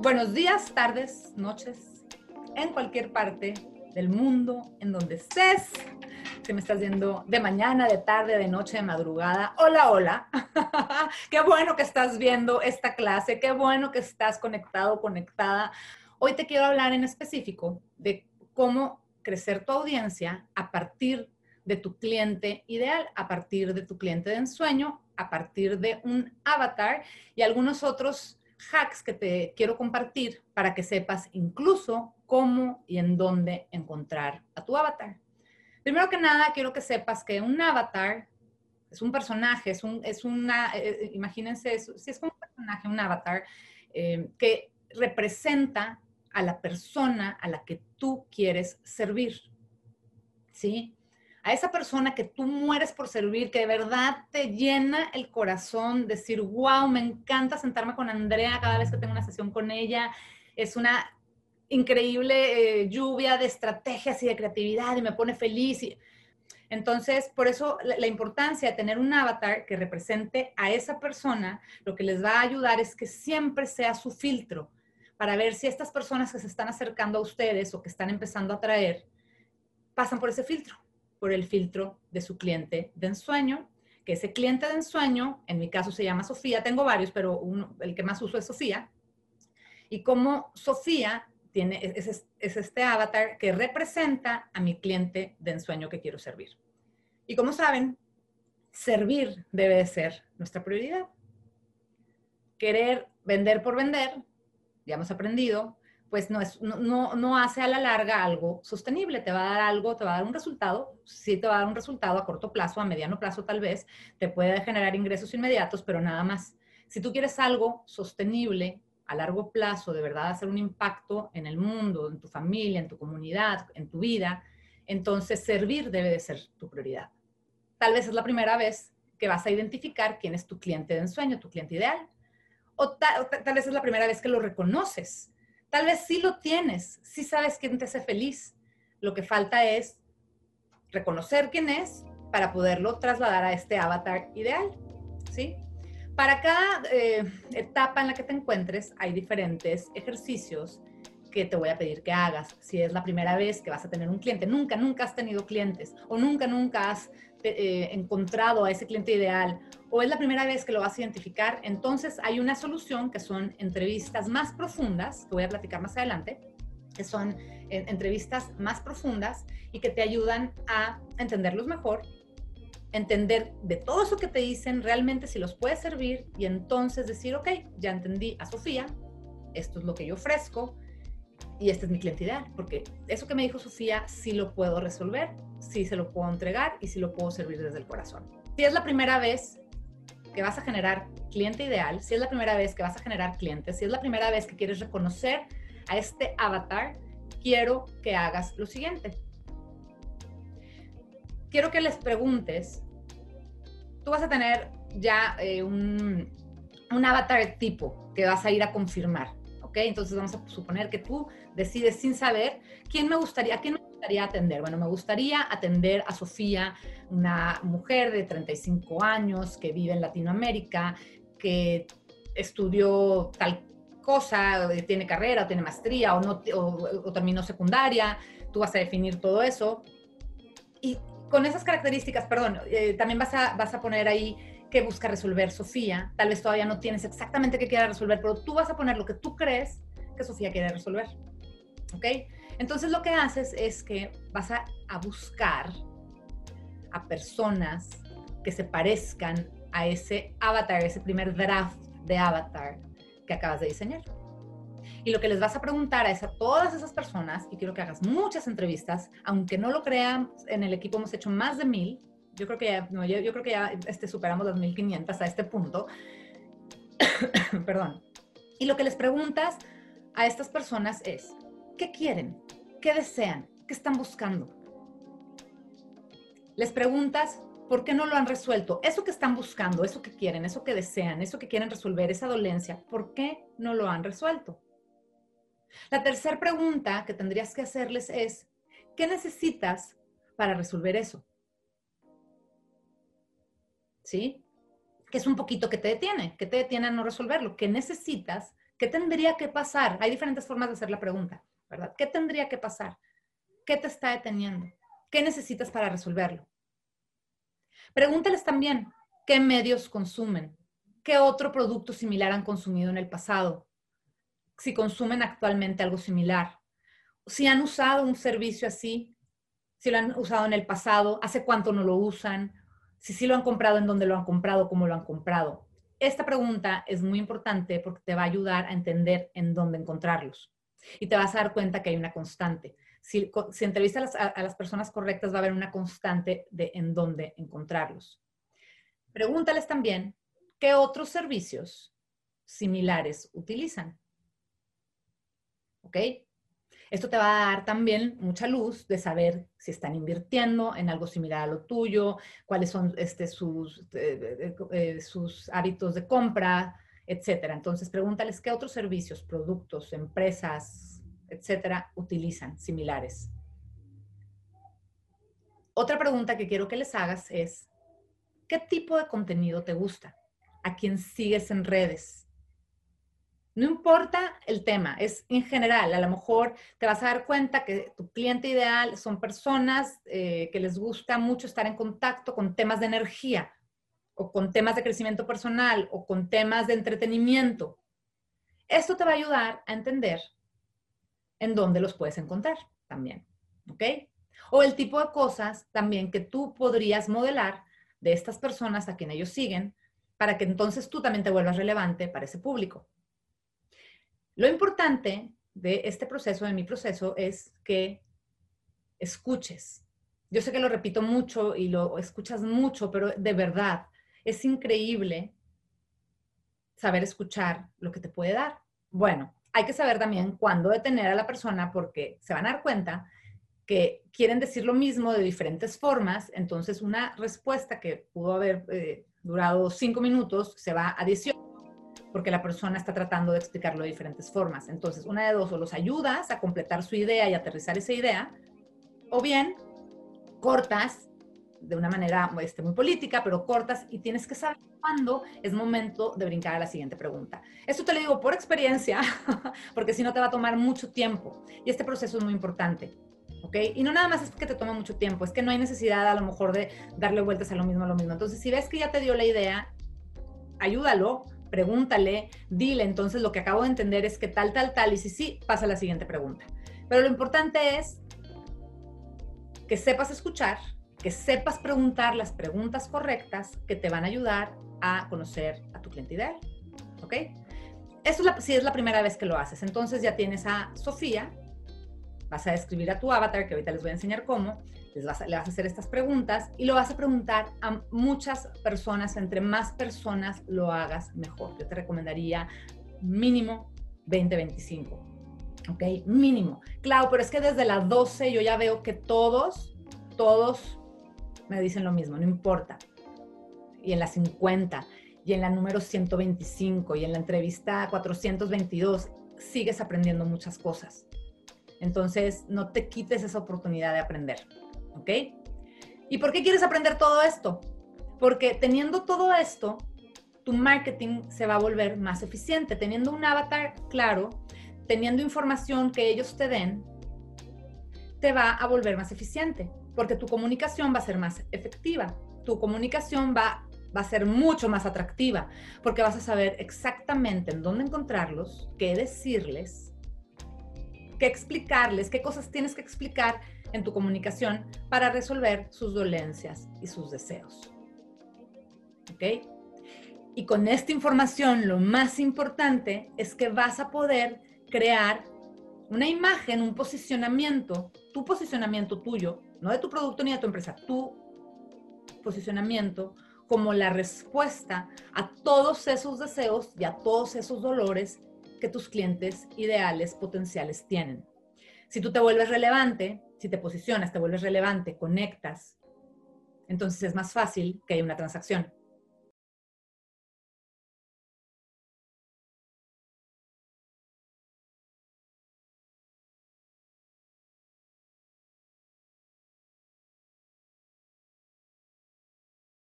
Buenos días, tardes, noches, en cualquier parte del mundo, en donde estés, que me estás viendo de mañana, de tarde, de noche, de madrugada. Hola, hola. qué bueno que estás viendo esta clase, qué bueno que estás conectado, conectada. Hoy te quiero hablar en específico de cómo crecer tu audiencia a partir de tu cliente ideal, a partir de tu cliente de ensueño, a partir de un avatar y algunos otros hacks que te quiero compartir para que sepas incluso cómo y en dónde encontrar a tu avatar. Primero que nada, quiero que sepas que un avatar es un personaje, es, un, una, eh, eh, imagínense, si es un personaje, un avatar, eh, que representa a la persona a la que tú quieres servir. ¿Sí? A esa persona que tú mueres por servir, que de verdad te llena el corazón, decir, wow, me encanta sentarme con Andrea cada vez que tengo una sesión con ella, es una increíble eh, lluvia de estrategias y de creatividad y me pone feliz. Entonces, por eso la, la, importancia de tener un avatar que represente a esa persona, lo que les va a ayudar es que siempre sea su filtro para ver si estas personas que se están acercando a ustedes o que están empezando a traer pasan por ese filtro por el filtro de su cliente de ensueño, que ese cliente de ensueño, en mi caso se llama Sofía, tengo varios, pero el que más uso es Sofía, y como Sofía tiene, es, es este avatar que representa a mi cliente de ensueño que quiero servir. Y como saben, servir debe de ser nuestra prioridad. Querer vender por vender, ya hemos aprendido, pues no, es, no, no, hace a la larga algo sostenible, te va a dar algo, te va a dar un resultado, sí te va a dar un resultado a corto plazo, a mediano plazo tal vez, te puede generar ingresos inmediatos, pero nada más. Si tú quieres algo sostenible a largo plazo, de verdad hacer un impacto en el mundo, en tu familia, en tu comunidad, en tu vida, entonces servir debe de ser tu prioridad. Tal vez es la primera vez que vas a identificar quién es tu cliente de ensueño, tu cliente ideal, o, tal vez es la primera vez que lo reconoces Tal vez sí lo tienes, sí sabes quién te hace feliz. Lo que falta es reconocer quién es para poderlo trasladar a este avatar ideal, ¿sí? Para cada eh, etapa en la que te encuentres hay diferentes ejercicios que te voy a pedir que hagas. Si es la primera vez que vas a tener un cliente, nunca, nunca has tenido clientes o nunca, nunca has eh, encontrado a ese cliente ideal o es la primera vez que lo vas a identificar, entonces hay una solución que son entrevistas más profundas, que voy a platicar más adelante, que son eh, entrevistas más profundas y que te ayudan a entenderlos mejor, entender de todo eso que te dicen realmente si los puede servir y entonces decir, ok, ya entendí a Sofía, esto es lo que yo ofrezco, y este es mi cliente ideal, porque eso que me dijo Sofía sí lo puedo resolver, sí se lo puedo entregar y sí lo puedo servir desde el corazón. Si es la primera vez que vas a generar cliente ideal, si es la primera vez que vas a generar clientes, si es la primera vez que quieres reconocer a este avatar, quiero que hagas lo siguiente. Quiero que les preguntes, tú vas a tener ya eh, un, un avatar tipo que vas a ir a confirmar. Entonces vamos a suponer que tú decides sin saber quién me gustaría, quién me gustaría atender. Bueno, me gustaría atender a Sofía, una mujer de 35 años que vive en Latinoamérica, que estudió tal cosa, tiene carrera, o tiene maestría o, no, o, terminó secundaria. Tú vas a definir todo eso. Y con esas características, perdón, eh, también vas a, vas a poner ahí que busca resolver Sofía. Tal vez todavía no tienes exactamente qué quiere resolver, pero tú vas a poner lo que tú crees que Sofía quiere resolver. ¿Ok? Entonces lo que haces es que vas a, a buscar a personas que se parezcan a ese avatar, ese primer draft de avatar que acabas de diseñar. Y lo que les vas a preguntar a, esa, todas esas personas, y quiero que hagas muchas entrevistas, aunque no lo crean, en el equipo hemos hecho más de mil, yo creo que ya, no, yo, creo que ya este, superamos las 1500 a este punto. Perdón. Y lo que les preguntas a estas personas es, ¿qué quieren? ¿Qué desean? ¿Qué están buscando? Les preguntas, ¿por qué no lo han resuelto? Eso que están buscando, eso que quieren, eso que desean, eso que quieren resolver, esa dolencia, ¿por qué no lo han resuelto? La tercera pregunta que tendrías que hacerles es, ¿qué necesitas para resolver eso? ¿Sí? Que es un poquito que te detiene, que te detiene a no resolverlo, que necesitas ¿Qué tendría que pasar? Hay diferentes formas de hacer la pregunta, ¿verdad? ¿Qué tendría que pasar? ¿Qué te está deteniendo? ¿Qué necesitas para resolverlo? Pregúntales también qué medios consumen, qué otro producto similar han consumido en el pasado, si consumen actualmente algo similar, si han usado un servicio así, si lo han usado en el pasado, hace cuánto no lo usan, si sí lo han comprado, en dónde lo han comprado, cómo lo han comprado. Esta pregunta es muy importante porque te va a ayudar a entender en dónde encontrarlos. Y te vas a dar cuenta que hay una constante. Si, entrevistas a, a las personas correctas, va a haber una constante de en dónde encontrarlos. Pregúntales también qué otros servicios similares utilizan. ¿Ok? Esto te va a dar también mucha luz de saber si están invirtiendo en algo similar a lo tuyo, cuáles son este, sus, eh, eh, sus hábitos de compra, etcétera. Entonces, pregúntales qué otros servicios, productos, empresas, etcétera, utilizan similares. Otra pregunta que quiero que les hagas es, ¿qué tipo de contenido te gusta? ¿A quién sigues en redes? No importa el tema, es en general. A lo mejor te vas a dar cuenta que tu cliente ideal son personas eh, que les gusta mucho estar en contacto con temas de energía o con temas de crecimiento personal o con temas de entretenimiento. Esto te va a ayudar a entender en dónde los puedes encontrar también. ¿Ok? O el tipo de cosas también que tú podrías modelar de estas personas a quien ellos siguen para que entonces tú también te vuelvas relevante para ese público. Lo importante de este proceso, de mi proceso, es que escuches. Yo sé que lo repito mucho y lo escuchas mucho, pero de verdad es increíble saber escuchar lo que te puede dar. Bueno, hay que saber también cuándo detener a la persona porque se van a dar cuenta que quieren decir lo mismo de diferentes formas, entonces una respuesta que pudo haber eh, durado cinco minutos se va a 18 porque la persona está tratando de explicarlo de diferentes formas. Entonces, una de dos, o los ayudas a completar su idea y aterrizar esa idea, o bien cortas de una manera este, muy política, pero cortas y tienes que saber cuándo es momento de brincar a la siguiente pregunta. Esto te lo digo por experiencia, porque si no te va a tomar mucho tiempo y este proceso es muy importante. ¿ok? Y no nada más es que te tome mucho tiempo, es que no hay necesidad a lo mejor de darle vueltas a lo mismo, a lo mismo. Entonces, si ves que ya te dio la idea, ayúdalo, pregúntale, dile, entonces lo que acabo de entender es que tal, tal, tal, y si sí, pasa la siguiente pregunta. Pero lo importante es que sepas escuchar, que sepas preguntar las preguntas correctas que te van a ayudar a conocer a tu cliente ideal. ¿Ok? Eso es si es la primera vez que lo haces. Entonces ya tienes a Sofía, vas a describir a tu avatar, que ahorita les voy a enseñar cómo, les vas le vas a hacer estas preguntas y lo vas a preguntar a muchas personas, entre más personas lo hagas mejor. Yo te recomendaría mínimo 20, 25. ¿Ok? Mínimo. Claro, pero es que desde las 12 yo ya veo que todos, todos me dicen lo mismo, no importa. Y en la 50, y en la número 125, y en la entrevista 422, sigues aprendiendo muchas cosas. Entonces, no te quites esa oportunidad de aprender. ¿Ok? ¿Y por qué quieres aprender todo esto? Porque teniendo todo esto, tu marketing se va a volver más eficiente. Teniendo un avatar claro, teniendo información que ellos te den, te va a volver más eficiente, porque tu comunicación va a ser más efectiva. Tu comunicación va, va a ser mucho más atractiva, porque vas a saber exactamente en dónde encontrarlos, qué decirles, qué explicarles, qué cosas tienes que explicar en tu comunicación para resolver sus dolencias y sus deseos. ¿Ok? Y con esta información lo más importante es que vas a poder crear una imagen, un posicionamiento, tu posicionamiento tuyo, no de tu producto ni de tu empresa, tu posicionamiento como la respuesta a todos esos deseos y a todos esos dolores que tus clientes ideales potenciales tienen. Si tú te vuelves relevante, si te posicionas, te vuelves relevante, conectas, entonces es más fácil que haya una transacción.